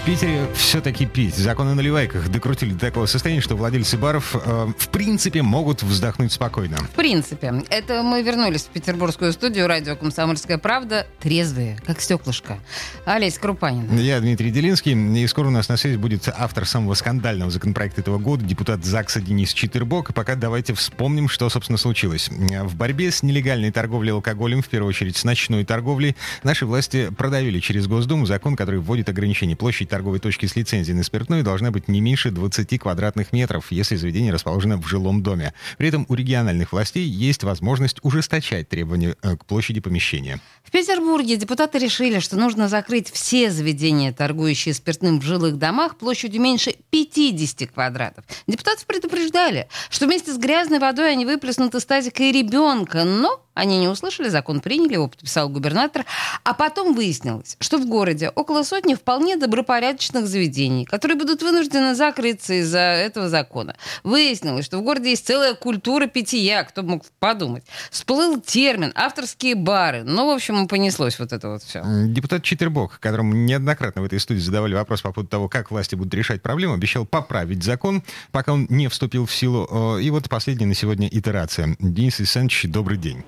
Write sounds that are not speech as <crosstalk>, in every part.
В Питере все-таки пить. Законы о наливайках докрутили до такого состояния, что владельцы баров э, в принципе могут вздохнуть спокойно. В принципе. Это мы вернулись в петербургскую студию радио «Комсомольская правда» трезвые, как стеклышко. Олесь Крупанин. Я Дмитрий Делинский, и скоро у нас на связи будет автор самого скандального законопроекта этого года, депутат ЗАГСа Денис Читербок. И пока давайте вспомним, что, собственно, случилось. В борьбе с нелегальной торговлей алкоголем, в первую очередь с ночной торговлей, наши власти продавили через Госдуму закон, который вводит ограничение площади торговой точки с лицензией на спиртное должна быть не меньше 20 квадратных метров, если заведение расположено в жилом доме. При этом у региональных властей есть возможность ужесточать требования э, к площади помещения. В Петербурге депутаты решили, что нужно закрыть все заведения, торгующие спиртным в жилых домах площадью меньше 50 квадратов. Депутатов предупреждали, что вместе с грязной водой они выплеснут из тазика и ребенка, но они не услышали, закон приняли, его подписал губернатор. А потом выяснилось, что в городе около сотни вполне добропорядочных заведений, которые будут вынуждены закрыться из-за этого закона. Выяснилось, что в городе есть целая культура питья, кто мог подумать. Всплыл термин «авторские бары». Ну, в общем, понеслось вот это вот все. Депутат Читербок, которому неоднократно в этой студии задавали вопрос по поводу того, как власти будут решать проблему, обещал поправить закон, пока он не вступил в силу. И вот последняя на сегодня итерация. Денис Александрович, добрый день.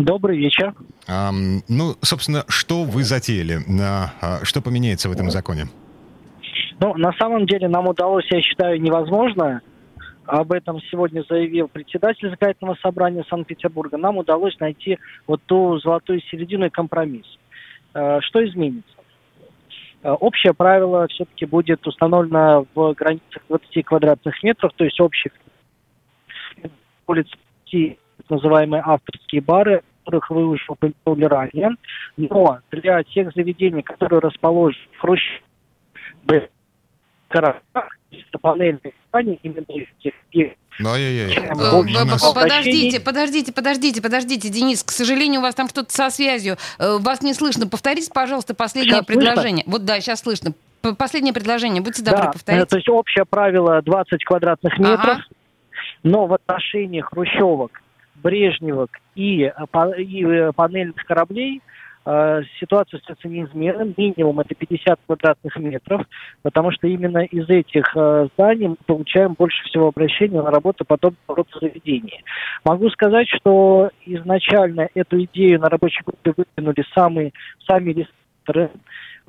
Добрый вечер. А, ну, собственно, что вы затеяли? А, что поменяется в этом законе? Ну, на самом деле нам удалось, я считаю, невозможно. Об этом сегодня заявил председатель законодательного собрания Санкт-Петербурга. Нам удалось найти вот ту золотую середину и компромисс. А, что изменится? А, общее правило все-таки будет установлено в границах 20 квадратных метров, то есть общих улиц называемые авторские бары, которых вы уже упомянули ранее. Но для тех заведений, которые расположены в Хрущеве, городах, панельные компании, именно этих ну, Подождите, подождите, подождите, подождите, Денис, к сожалению, у вас там что-то со связью. Э, вас не слышно. Повторите, пожалуйста, последнее сейчас предложение. Слышно? Вот да, сейчас слышно. Последнее предложение, будьте добры, да, повторите. То есть общее правило 20 квадратных метров, ага. но в отношении хрущевок брежневок и, э, и э, панельных кораблей э, ситуация остается неизменным. Минимум это 50 квадратных метров, потому что именно из этих зданий мы получаем больше всего обращений на работу подобного рода заведений. Могу сказать, что изначально эту идею на рабочей группе выдвинули самые, сами ресторы.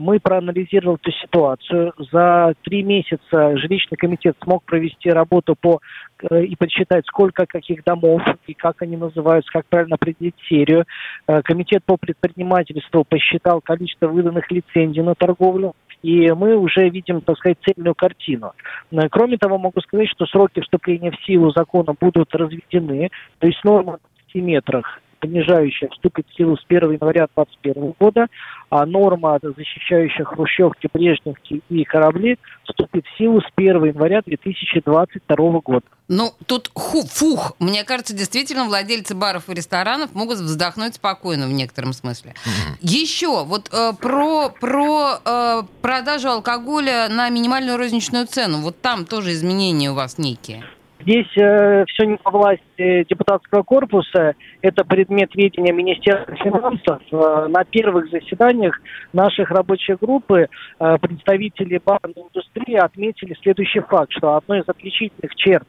Мы проанализировали эту ситуацию. За три месяца жилищный комитет смог провести работу по Э, и подсчитать, сколько каких домов и как они называются, как правильно определить серию. Э, комитет по предпринимательству посчитал количество выданных лицензий на торговлю, и мы уже видим, так сказать, цельную картину. Э, кроме того, могу сказать, что сроки вступления в силу закона будут разведены, то есть норма в 10 метрах понижающая вступит в силу с 1 января 2021 года, а норма, защищающая хрущевки, брежневки и корабли, вступит в силу с 1 января 2022 года. Ну, тут ху, фух. Мне кажется, действительно, владельцы баров и ресторанов могут вздохнуть спокойно в некотором смысле. Mm-hmm. Еще вот э, про, про э, продажу алкоголя на минимальную розничную цену. Вот там тоже изменения у вас некие. Здесь э, все не по власти депутатского корпуса, это предмет ведения Министерства финансов. Э, на первых заседаниях наших рабочих группы э, представители барной индустрии отметили следующий факт, что одной из отличительных черт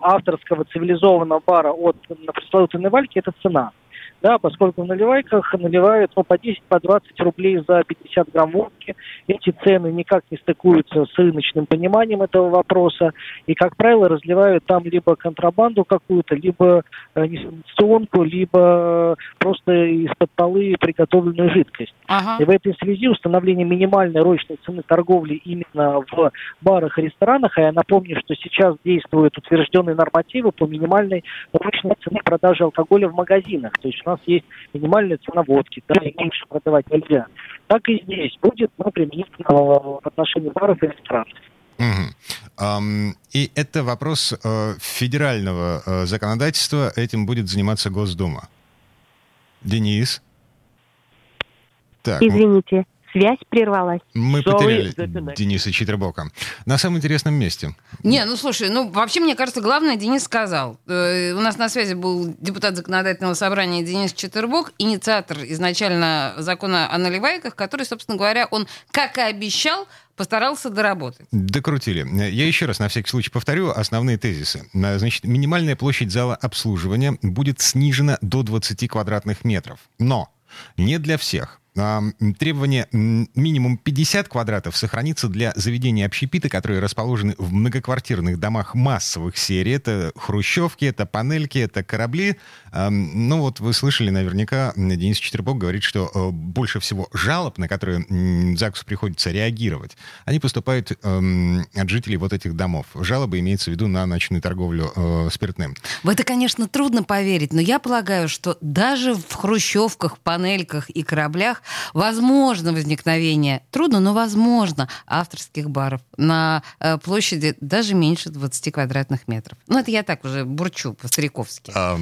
авторского цивилизованного бара от пресловутой Невальки – это цена да, поскольку в наливайках наливают ну, по 10, по 20 рублей за 50 грамм водки. Эти цены никак не стыкуются с рыночным пониманием этого вопроса. И, как правило, разливают там либо контрабанду какую-то, либо э, несанкционку, либо просто из-под полы приготовленную жидкость. Ага. И в этой связи установление минимальной розничной цены торговли именно в барах и ресторанах, а я напомню, что сейчас действуют утвержденные нормативы по минимальной розничной цене продажи алкоголя в магазинах. То есть у нас есть минимальная цена водки, да, и меньше продавать нельзя. Так и здесь будет, но применительно в отношении баров и ресторанов. Угу. Um, и это вопрос uh, федерального uh, законодательства, этим будет заниматься Госдума. Денис? Так, Извините. Связь прервалась. Мы потеряли Дениса Читербока. На самом интересном месте. Не, ну слушай, ну вообще, мне кажется, главное Денис сказал. Э, у нас на связи был депутат законодательного собрания Денис Читербок, инициатор изначально закона о наливайках, который, собственно говоря, он, как и обещал, постарался доработать. Докрутили. Я еще раз на всякий случай повторю основные тезисы. Значит, минимальная площадь зала обслуживания будет снижена до 20 квадратных метров. Но не для всех требование минимум 50 квадратов сохранится для заведений общепита, которые расположены в многоквартирных домах массовых серий. Это хрущевки, это панельки, это корабли. Ну вот вы слышали наверняка, Денис Четербок говорит, что э, больше всего жалоб, на которые ЗАГСу приходится реагировать, они поступают от жителей вот этих домов. Жалобы имеются в виду на ночную торговлю э, спиртным. В это, конечно, трудно поверить, но я полагаю, что даже в хрущевках, панельках и кораблях возможно возникновение, трудно, но возможно, авторских баров на э, площади даже меньше 20 квадратных метров. Ну, это я так уже бурчу по-стариковски. А,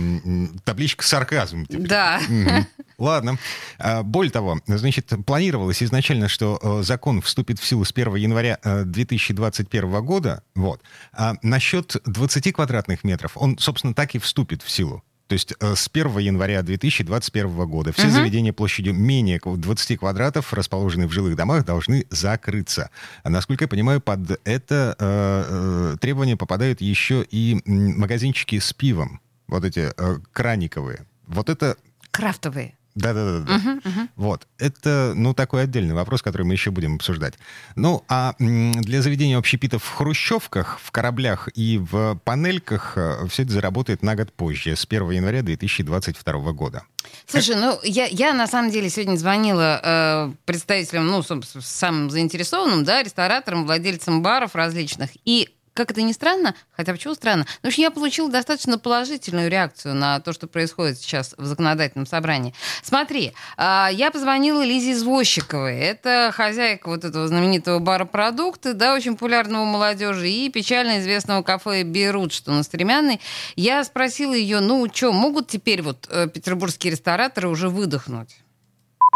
табличка сарказм. Теперь. Да. <laughs> Ладно. А, более того, значит, планировалось изначально, что э, закон вступит в силу с 1 января 2021 э, года. Вот. А насчет 20 квадратных метров, он, собственно, так и вступит в силу. То есть э, с 1 января 2021 года все угу. заведения площадью менее 20 квадратов, расположенные в жилых домах, должны закрыться. А насколько я понимаю, под это э, э, требование попадают еще и магазинчики с пивом. Вот эти э, краниковые. Вот это... Крафтовые. Да-да-да. Угу, угу. Вот. Это, ну, такой отдельный вопрос, который мы еще будем обсуждать. Ну, а для заведения общепитов в хрущевках, в кораблях и в панельках э, все это заработает на год позже, с 1 января 2022 года. Слушай, ну, я, я на самом деле сегодня звонила э, представителям, ну, самым заинтересованным, да, рестораторам, владельцам баров различных, и как это ни странно, хотя почему странно, но я получила достаточно положительную реакцию на то, что происходит сейчас в законодательном собрании. Смотри, а, я позвонила Лизе Извозчиковой. Это хозяйка вот этого знаменитого бара «Продукты», да, очень популярного молодежи, и печально известного кафе «Берут», что на Стремянной. Я спросила ее, ну, что, могут теперь вот э, петербургские рестораторы уже выдохнуть?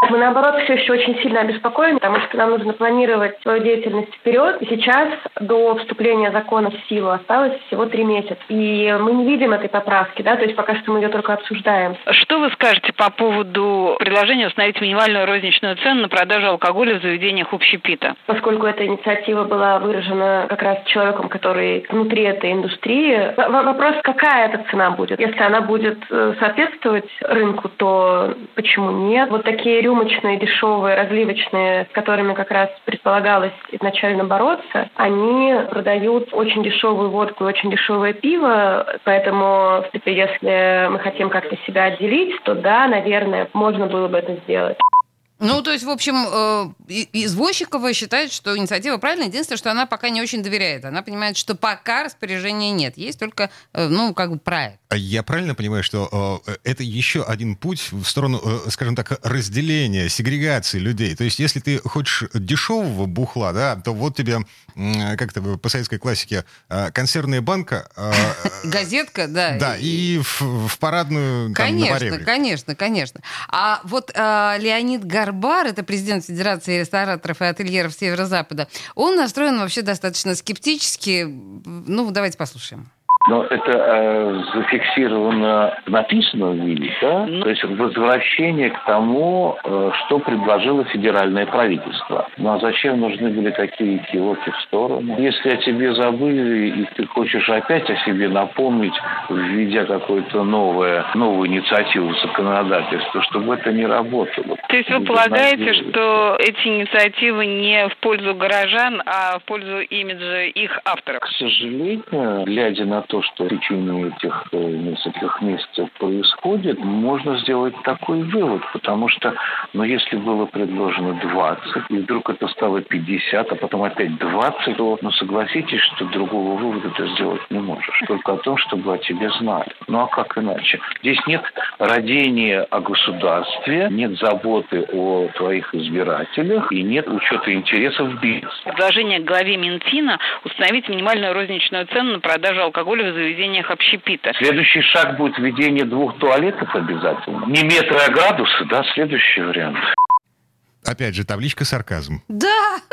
Мы, наоборот, все еще очень сильно обеспокоены, потому что нам нужно планировать свою деятельность вперед. И сейчас до вступления закона в силу осталось всего три месяца. И мы не видим этой поправки, да, то есть пока что мы ее только обсуждаем. Что вы скажете по поводу предложения установить минимальную розничную цену на продажу алкоголя в заведениях общепита? Поскольку эта инициатива была выражена как раз человеком, который внутри этой индустрии, вопрос, какая эта цена будет? Если она будет э, соответствовать рынку, то почему нет? Вот такие рюмочные, дешевые, разливочные, с которыми как раз предполагалось изначально бороться, они продают очень дешевую водку и очень дешевое пиво, поэтому, в если мы хотим как-то себя отделить, то да, наверное, можно было бы это сделать. Ну, то есть, в общем, э, извозчикова считает, что инициатива правильная. Единственное, что она пока не очень доверяет. Она понимает, что пока распоряжения нет. Есть только, э, ну, как бы проект. А я правильно понимаю, что э, это еще один путь в сторону, скажем так, разделения, сегрегации людей? То есть, если ты хочешь дешевого бухла, да, то вот тебе, как то по советской классике, консервная банка. <laughs> Газетка, да. Да, и в парадную Конечно, конечно, конечно. А вот Леонид Гар Арбар, это президент Федерации рестораторов и ательеров Северо-Запада, он настроен вообще достаточно скептически. Ну, давайте послушаем. Но это э, зафиксировано в написанном виде, да? Mm. То есть возвращение к тому, э, что предложило федеральное правительство. Ну а зачем нужны были такие кивоки в сторону? Если о тебе забыли, и ты хочешь опять о себе напомнить, введя какую-то новую, новую инициативу законодательства, чтобы это не работало. То есть вы полагаете, что эти инициативы не в пользу горожан, а в пользу имиджа их авторов? К сожалению, глядя на то, что в течение этих э, нескольких месяцев происходит, можно сделать такой вывод, потому что, ну, если было предложено 20, и вдруг это стало 50, а потом опять 20, то, ну, согласитесь, что другого вывода ты сделать не можешь. Только о том, чтобы о тебе знали. Ну, а как иначе? Здесь нет родения о государстве, нет заботы о твоих избирателях и нет учета интересов бизнеса. Предложение главе Минфина установить минимальную розничную цену на продажу алкоголя алкоголя в заведениях общепита. Следующий шаг будет введение двух туалетов обязательно. Не метры, а градусы, да, следующий вариант. Опять же, табличка сарказм. Да! <laughs>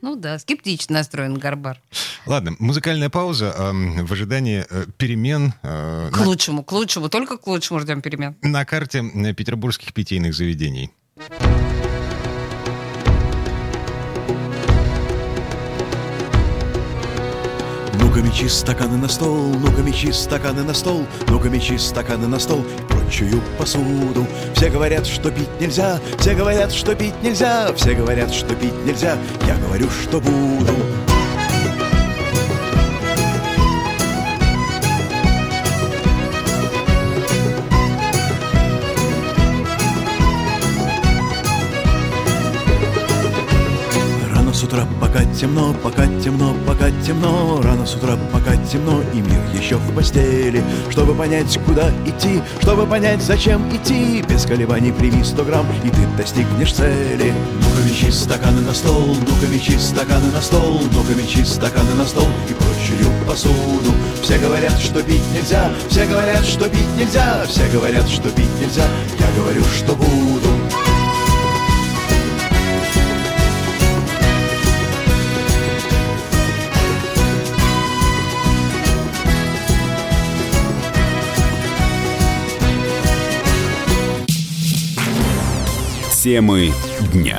Ну да, скептично настроен Гарбар. Ладно, музыкальная пауза э, в ожидании э, перемен. Э, к на... лучшему, к лучшему, только к лучшему ждем перемен. На карте э, петербургских питейных заведений. Ну-ка мечи стаканы на стол, ну-ка мечи стаканы на стол, ну-ка мечи стаканы на стол и прочую посуду. Все говорят, что пить нельзя, все говорят, что пить нельзя, все говорят, что пить нельзя, я говорю, что буду. Пока темно, пока темно, пока темно. Рано с утра, пока темно, и мир еще в постели. Чтобы понять, куда идти, чтобы понять, зачем идти. Без колебаний прими сто грамм, и ты достигнешь цели. Ну-ка стаканы на стол, ну-ка стаканы на стол Ну-ка стаканы на стол и прочую посуду. Все говорят, что пить нельзя, все говорят, что пить нельзя Все говорят, что пить нельзя, я говорю, что буду Темы дня.